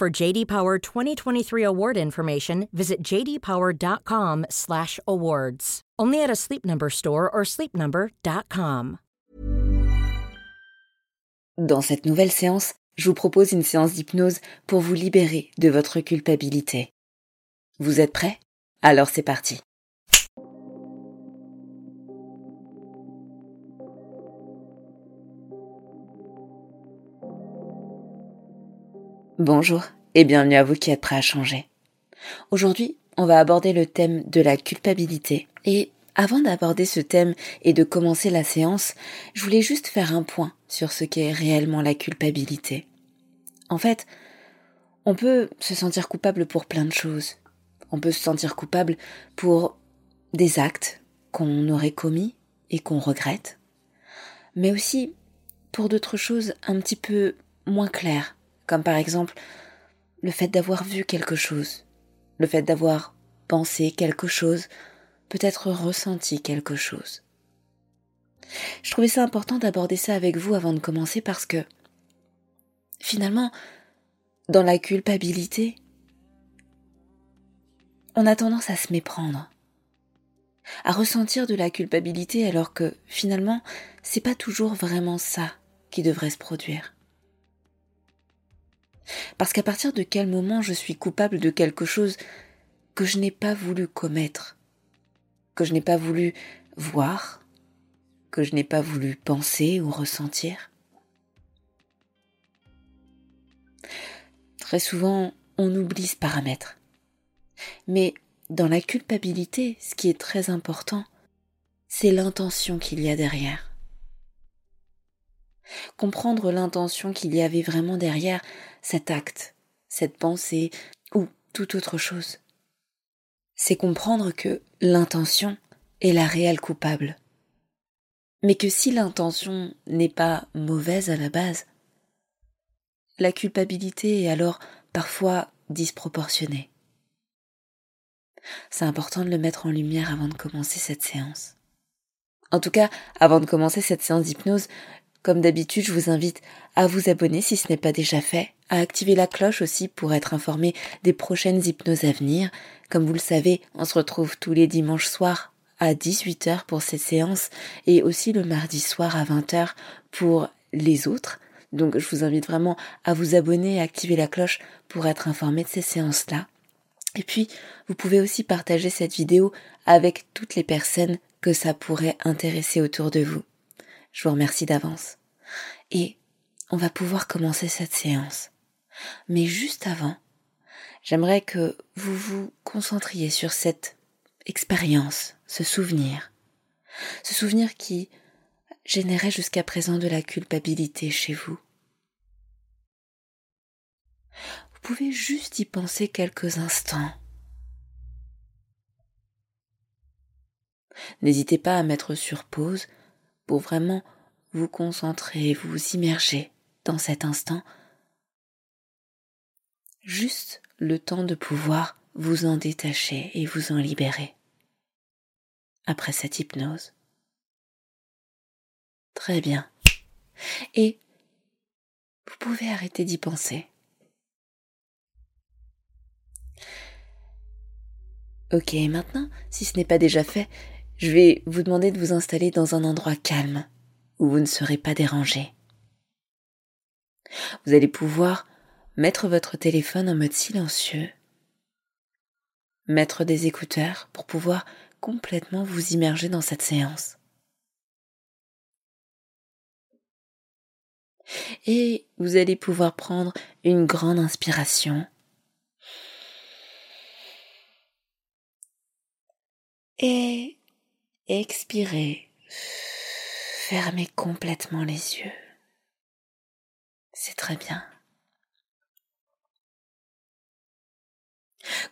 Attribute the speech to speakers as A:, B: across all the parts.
A: For JD Power 2023 award information, visit jdpower.com/awards. Only at a Sleep Number store or sleepnumber.com.
B: Dans cette nouvelle séance, je vous propose une séance d'hypnose pour vous libérer de votre culpabilité. Vous êtes prêts? Alors c'est parti. Bonjour et bienvenue à vous qui êtes prêts à changer. Aujourd'hui, on va aborder le thème de la culpabilité. Et avant d'aborder ce thème et de commencer la séance, je voulais juste faire un point sur ce qu'est réellement la culpabilité. En fait, on peut se sentir coupable pour plein de choses. On peut se sentir coupable pour des actes qu'on aurait commis et qu'on regrette, mais aussi pour d'autres choses un petit peu moins claires, comme par exemple le fait d'avoir vu quelque chose, le fait d'avoir pensé quelque chose, peut-être ressenti quelque chose. Je trouvais ça important d'aborder ça avec vous avant de commencer parce que finalement, dans la culpabilité, on a tendance à se méprendre, à ressentir de la culpabilité alors que finalement, c'est pas toujours vraiment ça qui devrait se produire. Parce qu'à partir de quel moment je suis coupable de quelque chose que je n'ai pas voulu commettre, que je n'ai pas voulu voir, que je n'ai pas voulu penser ou ressentir? Très souvent, on oublie ce paramètre. Mais dans la culpabilité, ce qui est très important, c'est l'intention qu'il y a derrière. Comprendre l'intention qu'il y avait vraiment derrière cet acte, cette pensée ou toute autre chose. C'est comprendre que l'intention est la réelle coupable. Mais que si l'intention n'est pas mauvaise à la base, la culpabilité est alors parfois disproportionnée. C'est important de le mettre en lumière avant de commencer cette séance. En tout cas, avant de commencer cette séance d'hypnose, comme d'habitude, je vous invite à vous abonner si ce n'est pas déjà fait, à activer la cloche aussi pour être informé des prochaines hypnoses à venir. Comme vous le savez, on se retrouve tous les dimanches soirs à 18h pour cette séance et aussi le mardi soir à 20h pour les autres. Donc je vous invite vraiment à vous abonner et à activer la cloche pour être informé de ces séances-là. Et puis, vous pouvez aussi partager cette vidéo avec toutes les personnes que ça pourrait intéresser autour de vous. Je vous remercie d'avance. Et on va pouvoir commencer cette séance. Mais juste avant, j'aimerais que vous vous concentriez sur cette expérience, ce souvenir. Ce souvenir qui générait jusqu'à présent de la culpabilité chez vous. Vous pouvez juste y penser quelques instants. N'hésitez pas à mettre sur pause pour vraiment vous concentrer, vous immerger dans cet instant, juste le temps de pouvoir vous en détacher et vous en libérer après cette hypnose. Très bien. Et vous pouvez arrêter d'y penser. Ok, maintenant, si ce n'est pas déjà fait, je vais vous demander de vous installer dans un endroit calme, où vous ne serez pas dérangé. Vous allez pouvoir mettre votre téléphone en mode silencieux, mettre des écouteurs pour pouvoir complètement vous immerger dans cette séance. Et vous allez pouvoir prendre une grande inspiration. Et expirer. Fermez complètement les yeux. C'est très bien.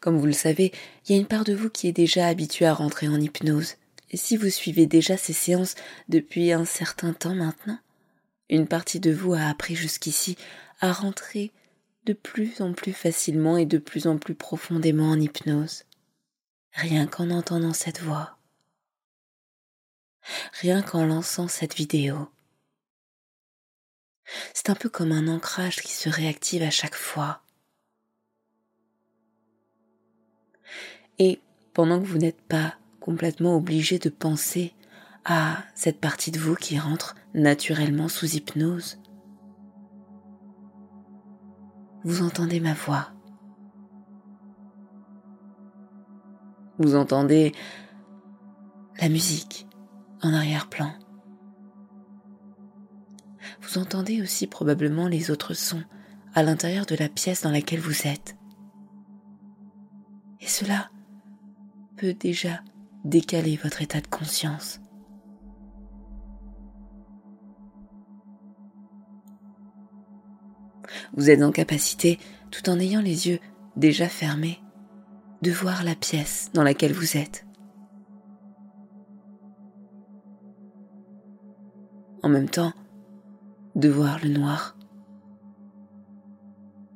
B: Comme vous le savez, il y a une part de vous qui est déjà habituée à rentrer en hypnose. Et si vous suivez déjà ces séances depuis un certain temps maintenant, une partie de vous a appris jusqu'ici à rentrer de plus en plus facilement et de plus en plus profondément en hypnose, rien qu'en entendant cette voix, rien qu'en lançant cette vidéo. C'est un peu comme un ancrage qui se réactive à chaque fois. Et pendant que vous n'êtes pas complètement obligé de penser à cette partie de vous qui rentre naturellement sous hypnose, vous entendez ma voix. Vous entendez la musique en arrière-plan. Vous entendez aussi probablement les autres sons à l'intérieur de la pièce dans laquelle vous êtes. Et cela peut déjà décaler votre état de conscience. Vous êtes en capacité, tout en ayant les yeux déjà fermés, de voir la pièce dans laquelle vous êtes. En même temps, de voir le noir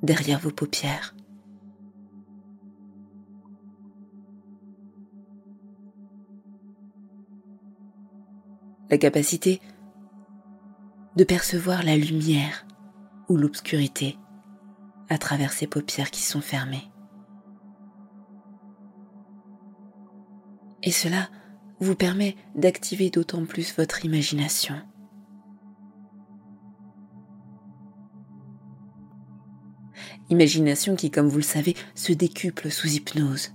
B: derrière vos paupières. La capacité de percevoir la lumière ou l'obscurité à travers ces paupières qui sont fermées. Et cela vous permet d'activer d'autant plus votre imagination. Imagination qui, comme vous le savez, se décuple sous hypnose,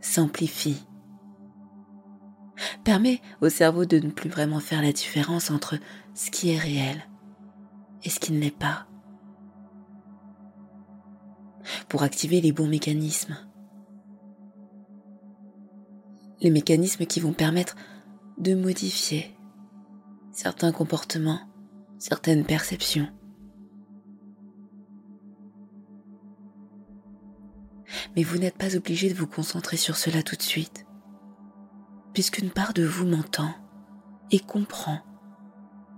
B: s'amplifie, permet au cerveau de ne plus vraiment faire la différence entre ce qui est réel et ce qui ne l'est pas. Pour activer les bons mécanismes. Les mécanismes qui vont permettre de modifier certains comportements, certaines perceptions. Mais vous n'êtes pas obligé de vous concentrer sur cela tout de suite, puisqu'une part de vous m'entend et comprend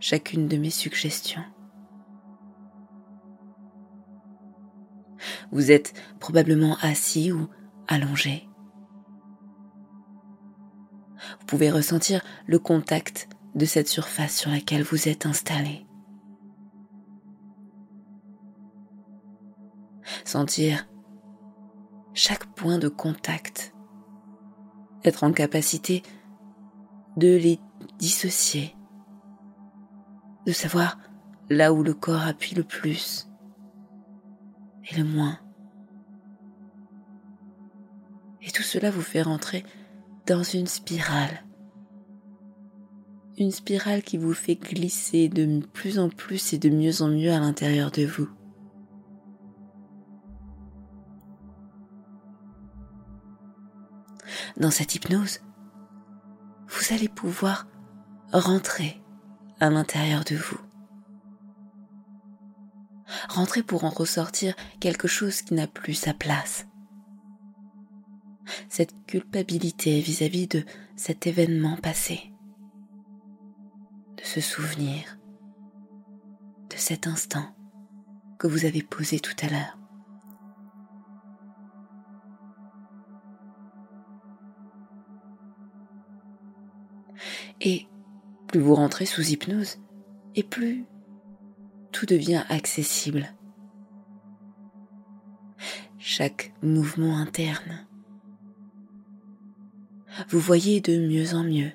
B: chacune de mes suggestions. Vous êtes probablement assis ou allongé. Vous pouvez ressentir le contact de cette surface sur laquelle vous êtes installé. Sentir chaque point de contact. Être en capacité de les dissocier. De savoir là où le corps appuie le plus et le moins. Et tout cela vous fait rentrer dans une spirale. Une spirale qui vous fait glisser de plus en plus et de mieux en mieux à l'intérieur de vous. Dans cette hypnose, vous allez pouvoir rentrer à l'intérieur de vous rentrer pour en ressortir quelque chose qui n'a plus sa place. Cette culpabilité vis-à-vis de cet événement passé, de ce souvenir, de cet instant que vous avez posé tout à l'heure. Et plus vous rentrez sous hypnose, et plus tout devient accessible. Chaque mouvement interne. Vous voyez de mieux en mieux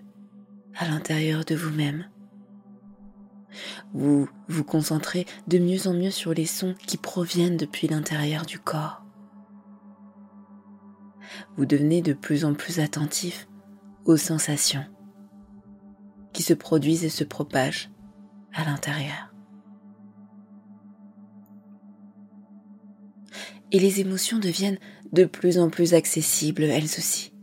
B: à l'intérieur de vous-même. Vous vous concentrez de mieux en mieux sur les sons qui proviennent depuis l'intérieur du corps. Vous devenez de plus en plus attentif aux sensations qui se produisent et se propagent à l'intérieur. Et les émotions deviennent de plus en plus accessibles elles aussi.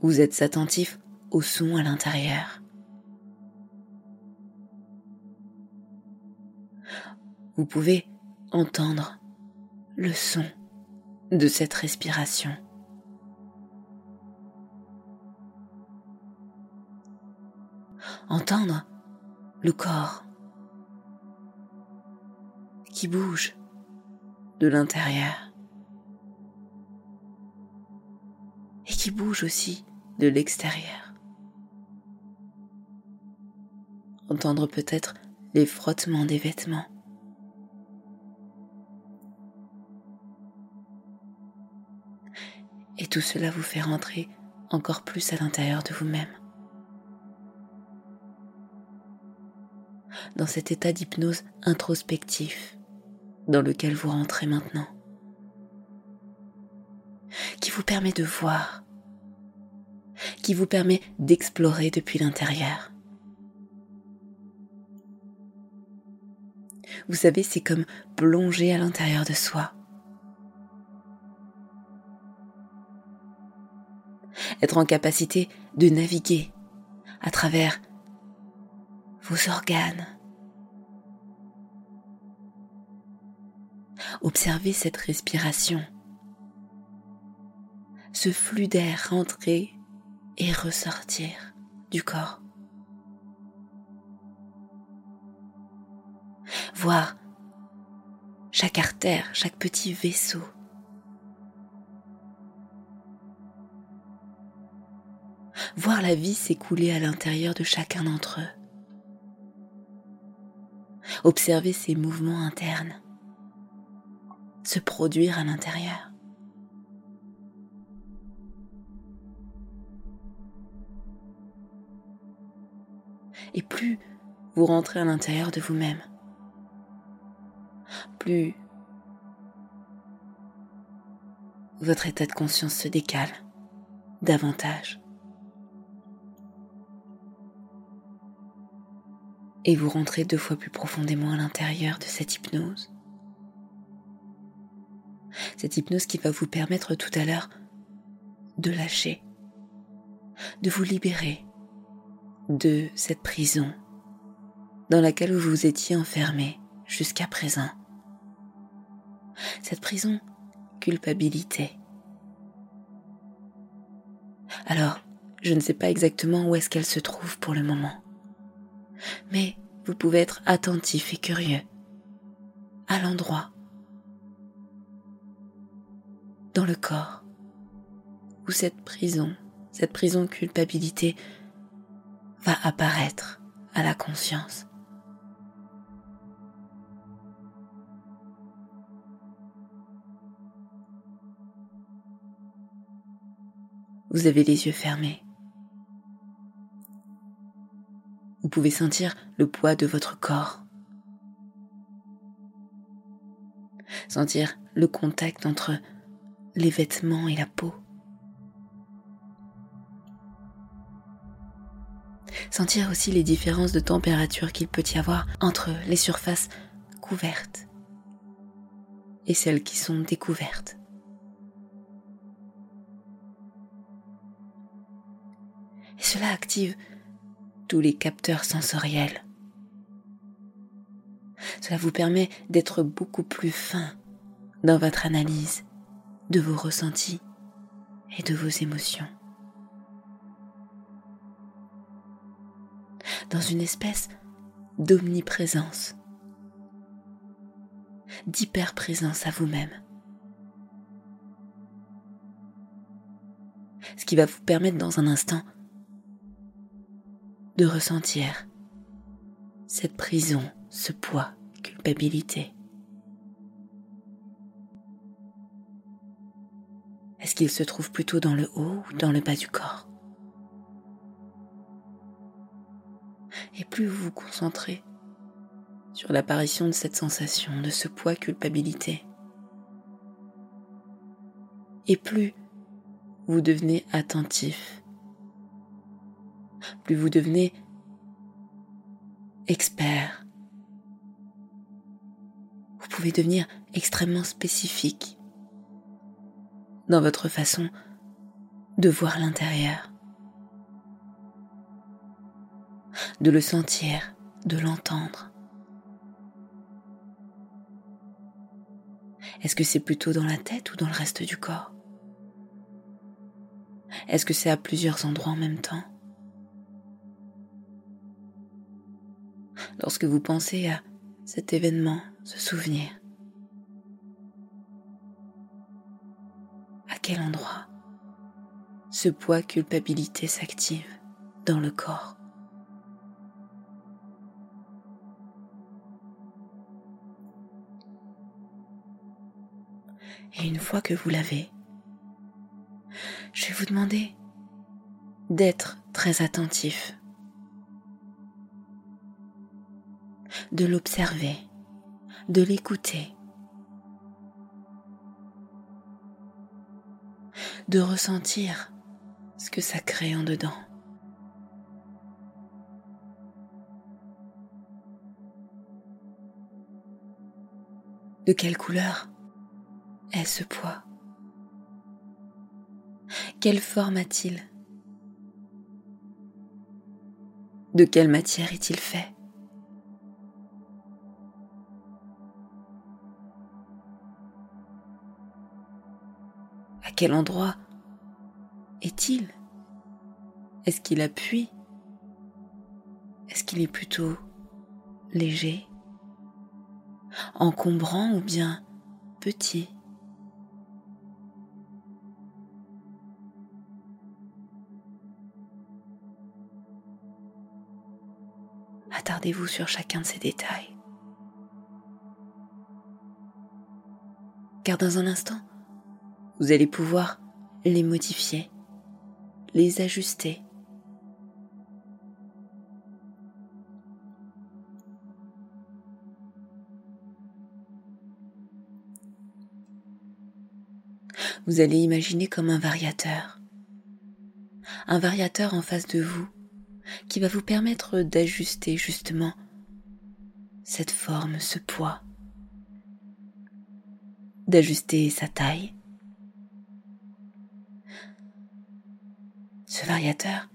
B: Vous êtes attentif au son à l'intérieur. Vous pouvez entendre le son de cette respiration. Entendre le corps qui bouge de l'intérieur et qui bouge aussi de l'extérieur. Entendre peut-être les frottements des vêtements. Et tout cela vous fait rentrer encore plus à l'intérieur de vous-même. Dans cet état d'hypnose introspectif dans lequel vous rentrez maintenant. Qui vous permet de voir qui vous permet d'explorer depuis l'intérieur. Vous savez, c'est comme plonger à l'intérieur de soi. Être en capacité de naviguer à travers vos organes. Observez cette respiration, ce flux d'air rentré et ressortir du corps. Voir chaque artère, chaque petit vaisseau. Voir la vie s'écouler à l'intérieur de chacun d'entre eux. Observer ces mouvements internes se produire à l'intérieur. et plus vous rentrez à l'intérieur de vous-même, plus votre état de conscience se décale davantage. Et vous rentrez deux fois plus profondément à l'intérieur de cette hypnose. Cette hypnose qui va vous permettre tout à l'heure de lâcher, de vous libérer de cette prison dans laquelle vous vous étiez enfermé jusqu'à présent. Cette prison culpabilité. Alors, je ne sais pas exactement où est-ce qu'elle se trouve pour le moment. Mais vous pouvez être attentif et curieux à l'endroit, dans le corps, où cette prison, cette prison culpabilité va apparaître à la conscience. Vous avez les yeux fermés. Pouvez sentir le poids de votre corps. Sentir le contact entre les vêtements et la peau. sentir aussi les différences de température qu'il peut y avoir entre les surfaces couvertes et celles qui sont découvertes. Et cela active les capteurs sensoriels. Cela vous permet d'être beaucoup plus fin dans votre analyse de vos ressentis et de vos émotions. dans une espèce d'omniprésence, d'hyperprésence à vous-même. Ce qui va vous permettre dans un instant ressentir cette prison, ce poids, culpabilité. Est-ce qu'il se trouve plutôt dans le haut ou dans le bas du corps? Et plus vous vous concentrez sur l'apparition de cette sensation, de ce poids culpabilité, et plus vous devenez attentif, plus vous devenez expert, vous pouvez devenir extrêmement spécifique dans votre façon de voir l'intérieur, de le sentir, de l'entendre. Est-ce que c'est plutôt dans la tête ou dans le reste du corps? Est-ce que c'est à plusieurs endroits en même temps? Lorsque vous pensez à cet événement, ce souvenir, à quel endroit ce poids culpabilité s'active dans le corps? Et une fois que vous l'avez, je vais vous demander d'être très attentif, de l'observer, de l'écouter, de ressentir ce que ça crée en dedans. De quelle couleur est ce poids? Quelle forme a-t-il? De quelle matière est-il fait? Quel endroit est-il? Est-ce qu'il appuie Est-ce qu'il est plutôt léger Encombrant ou bien petit? Attardez-vous sur chacun de ces détails. Car dans un instant, vous allez pouvoir les modifier, les ajuster. Vous allez imaginer comme un variateur. Un variateur en face de vous qui va vous permettre d'ajuster justement cette forme, ce poids, d'ajuster sa taille. Ce variateur,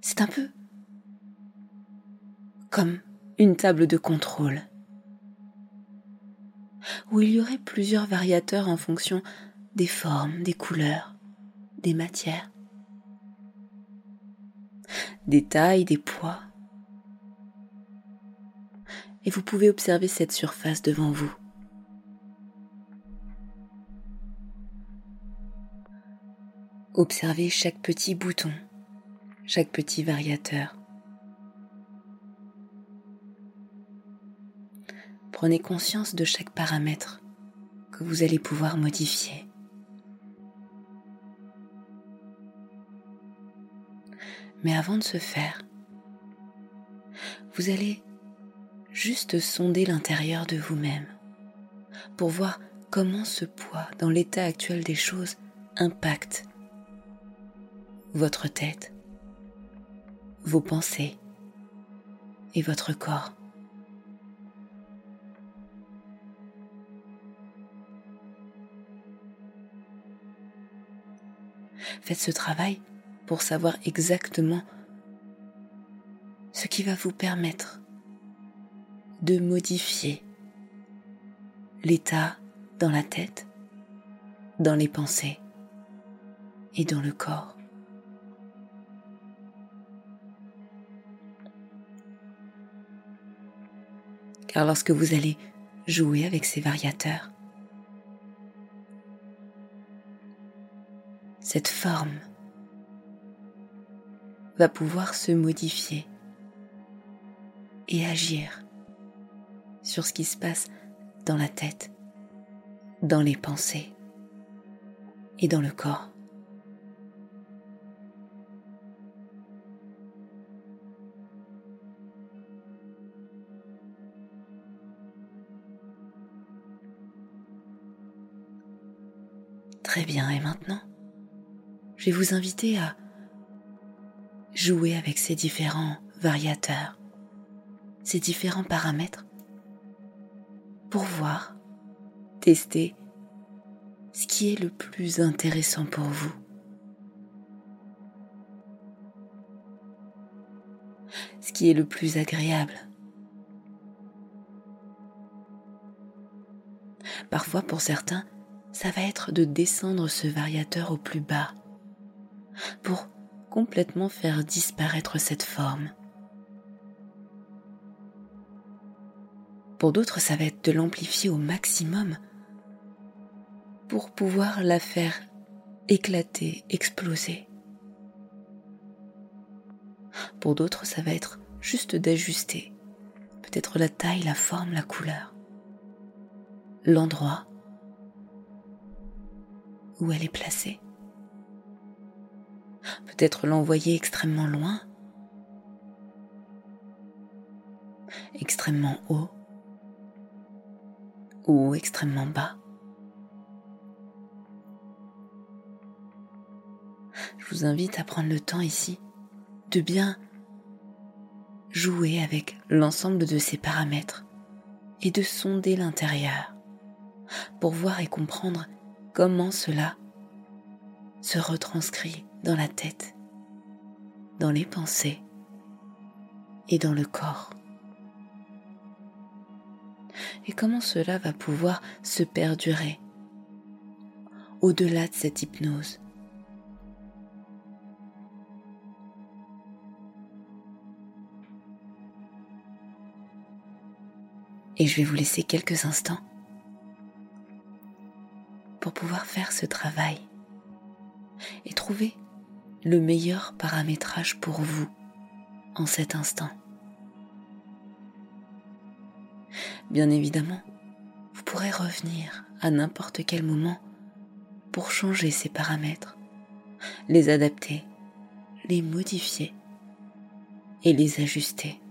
B: c'est un peu comme une table de contrôle où il y aurait plusieurs variateurs en fonction des formes, des couleurs, des matières des tailles, des poids. Et vous pouvez observer cette surface devant vous. Observez chaque petit bouton, chaque petit variateur. Prenez conscience de chaque paramètre que vous allez pouvoir modifier. Mais avant de se faire, vous allez juste sonder l'intérieur de vous-même pour voir comment ce poids dans l'état actuel des choses impacte votre tête, vos pensées et votre corps. Faites ce travail pour savoir exactement ce qui va vous permettre de modifier l'état dans la tête, dans les pensées et dans le corps. Car lorsque vous allez jouer avec ces variateurs, cette forme va pouvoir se modifier et agir sur ce qui se passe dans la tête, dans les pensées et dans le corps. Très bien, et maintenant, je vais vous inviter à jouer avec ces différents variateurs, ces différents paramètres, pour voir, tester ce qui est le plus intéressant pour vous. Ce qui est le plus agréable. Parfois, pour certains, ça va être de descendre ce variateur au plus bas pour complètement faire disparaître cette forme. Pour d'autres, ça va être de l'amplifier au maximum pour pouvoir la faire éclater, exploser. Pour d'autres, ça va être juste d'ajuster, peut-être la taille, la forme, la couleur, l'endroit où elle est placée. Peut-être l'envoyer extrêmement loin, extrêmement haut ou extrêmement bas. Je vous invite à prendre le temps ici de bien jouer avec l'ensemble de ces paramètres et de sonder l'intérieur pour voir et comprendre comment cela se retranscrit dans la tête, dans les pensées et dans le corps. Et comment cela va pouvoir se perdurer au-delà de cette hypnose? Et je vais vous laisser quelques instants pour pouvoir faire ce travail et trouver le meilleur paramétrage pour vous en cet instant. Bien évidemment, vous pourrez revenir à n'importe quel moment pour changer ces paramètres, les adapter, les modifier et les ajuster.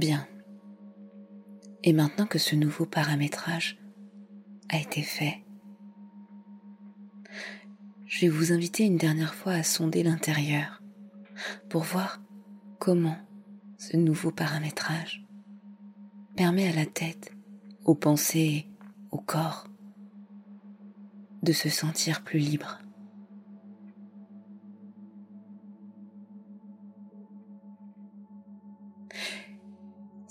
B: Bien. Et maintenant que ce nouveau paramétrage a été fait, je vais vous inviter une dernière fois à sonder l'intérieur pour voir comment ce nouveau paramétrage permet à la tête, aux pensées, au corps de se sentir plus libre.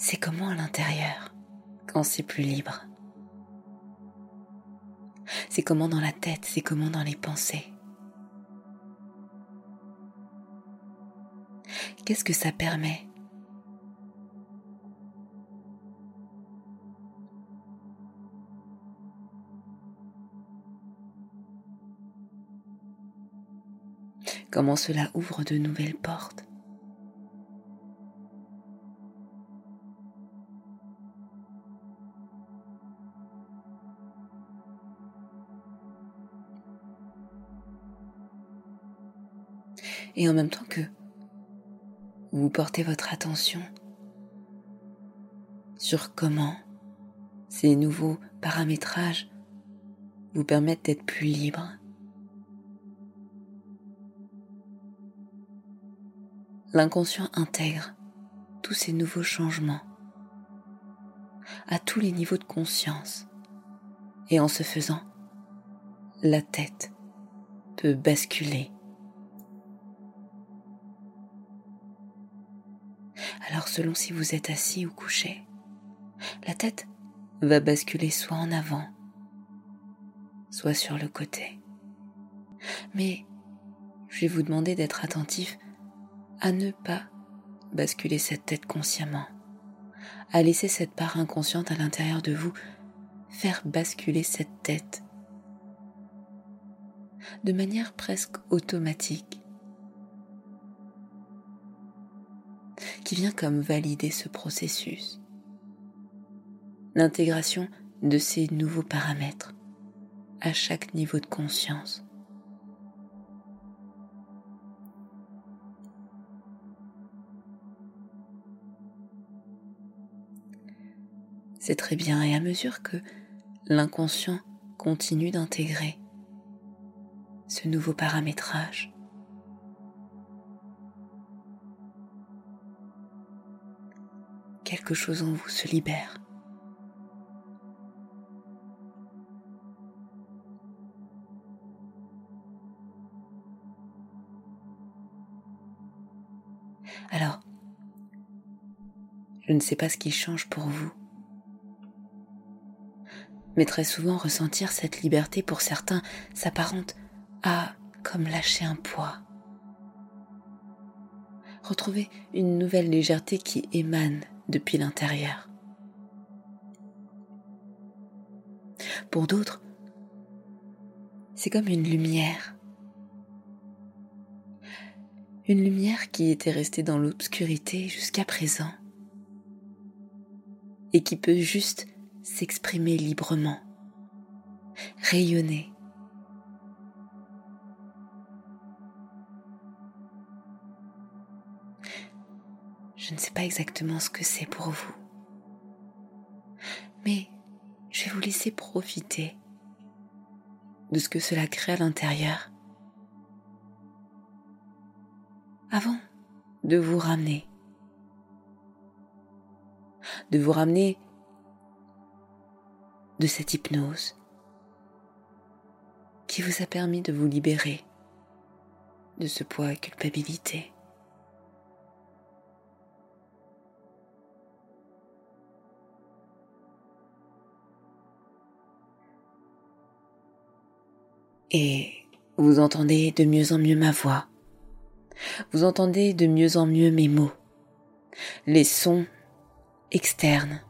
B: C'est comment à l'intérieur quand c'est plus libre? C'est comment dans la tête, c'est comment dans les pensées? Qu'est-ce que ça permet? Comment cela ouvre de nouvelles portes? Et en même temps que vous portez votre attention sur comment ces nouveaux paramétrages vous permettent d'être plus libre. L'inconscient intègre tous ces nouveaux changements à tous les niveaux de conscience et en se faisant, la tête peut basculer Alors selon si vous êtes assis ou couché, la tête va basculer soit en avant, soit sur le côté. Mais je vais vous demander d'être attentif à ne pas basculer cette tête consciemment, à laisser cette part inconsciente à l'intérieur de vous faire basculer cette tête de manière presque automatique qui vient comme valider ce processus. L'intégration de ces nouveaux paramètres à chaque niveau de conscience. C'est très bien et à mesure que l'inconscient continue d'intégrer ce nouveau paramétrage, quelque chose en vous se libère. Alors, je ne sais pas ce qui change pour vous, mais très souvent ressentir cette liberté pour certains s'apparente à comme lâcher un poids. Retrouver une nouvelle légèreté qui émane depuis l'intérieur. Pour d'autres, c'est comme une lumière. Une lumière qui était restée dans l'obscurité jusqu'à présent et qui peut juste s'exprimer librement, rayonner. Je ne sais pas exactement ce que c'est pour vous. Mais je vais vous laisser profiter de ce que cela crée à l'intérieur avant de vous ramener. De vous ramener de cette hypnose qui vous a permis de vous libérer de ce poids à culpabilité. Et vous entendez de mieux en mieux ma voix. Vous entendez de mieux en mieux mes mots, les sons externes.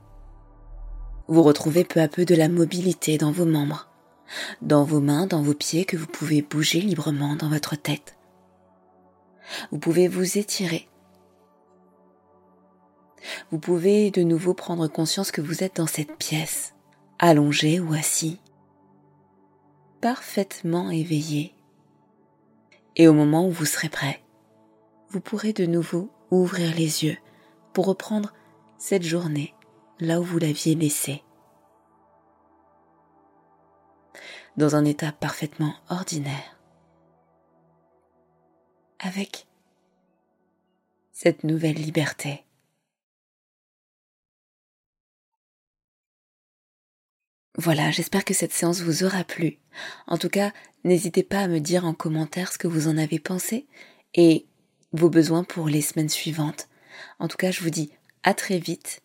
B: Vous retrouvez peu à peu de la mobilité dans vos membres, dans vos mains, dans vos pieds que vous pouvez bouger librement dans votre tête. Vous pouvez vous étirer. Vous pouvez de nouveau prendre conscience que vous êtes dans cette pièce, allongé ou assis parfaitement éveillé. Et au moment où vous serez prêt, vous pourrez de nouveau ouvrir les yeux pour reprendre cette journée là où vous l'aviez laissée. Dans un état parfaitement ordinaire. Avec cette nouvelle liberté. Voilà, j'espère que cette séance vous aura plu. En tout cas, n'hésitez pas à me dire en commentaire ce que vous en avez pensé et vos besoins pour les semaines suivantes. En tout cas, je vous dis à très vite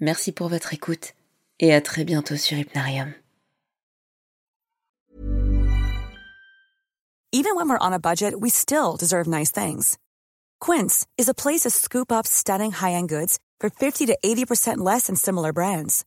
B: Merci pour votre écoute et à très bientôt sur Hypnarium.
C: Even when we're on a budget, we still deserve nice things. Quince is a place to scoop up stunning high-end goods for 50 to 80% less than similar brands.